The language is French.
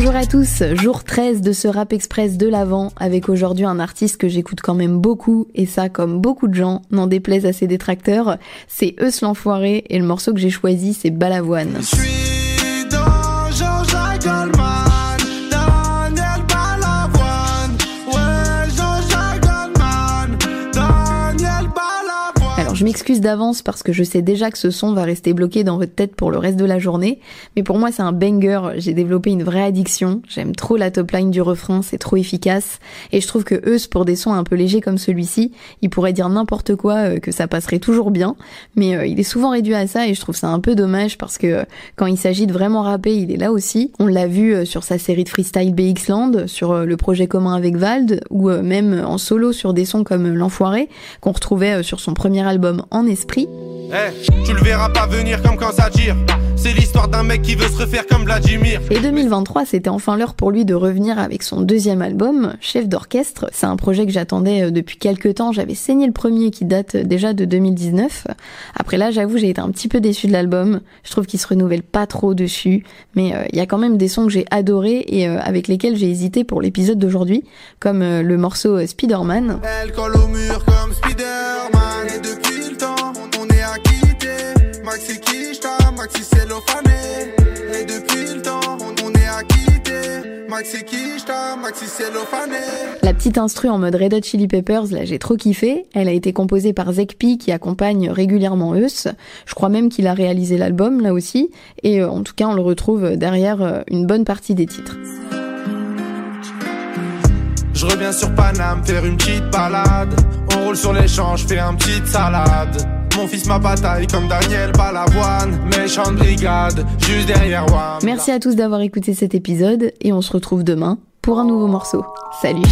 Bonjour à tous, jour 13 de ce Rap Express de l'Avent, avec aujourd'hui un artiste que j'écoute quand même beaucoup, et ça comme beaucoup de gens, n'en déplaise à ses détracteurs, c'est Eus l'Enfoiré, et le morceau que j'ai choisi c'est Balavoine. Je m'excuse d'avance parce que je sais déjà que ce son va rester bloqué dans votre tête pour le reste de la journée, mais pour moi c'est un banger, j'ai développé une vraie addiction, j'aime trop la top line du refrain, c'est trop efficace, et je trouve que Eus pour des sons un peu légers comme celui-ci, il pourrait dire n'importe quoi, euh, que ça passerait toujours bien, mais euh, il est souvent réduit à ça et je trouve ça un peu dommage parce que euh, quand il s'agit de vraiment rapper, il est là aussi. On l'a vu sur sa série de freestyle BX Land, sur le projet commun avec Vald, ou même en solo sur des sons comme L'Enfoiré, qu'on retrouvait sur son premier album En Esprit. Eh, tu le verras pas venir comme quand ça tire. C'est l'histoire d'un mec qui veut se refaire comme Vladimir. Et 2023, c'était enfin l'heure pour lui de revenir avec son deuxième album, Chef d'orchestre. C'est un projet que j'attendais euh, depuis quelques temps. J'avais saigné le premier qui date euh, déjà de 2019. Après là, j'avoue, j'ai été un petit peu déçu de l'album. Je trouve qu'il se renouvelle pas trop dessus. Mais euh, il y a quand même des sons que j'ai adorés et euh, avec lesquels j'ai hésité pour l'épisode d'aujourd'hui, comme euh, le morceau Spider-Man. Elle colle au mur Maxi Kishta, Maxi Cellophané. Et depuis le temps, on est acquitté. Maxi Kishta, Maxi. La petite instru en mode Red Hot Chili Peppers, là j'ai trop kiffé. Elle a été composée par Zekpi qui accompagne régulièrement Eus. Je crois même qu'il a réalisé l'album là aussi. Et euh, en tout cas on le retrouve derrière euh, une bonne partie des titres. Je reviens sur Paname faire une petite balade. On roule sur l'échange, fais un petite salade mon fils ma bataille comme Daniel Balavoine, méchante brigade, juste derrière moi. Merci à tous d'avoir écouté cet épisode et on se retrouve demain pour un nouveau morceau. Salut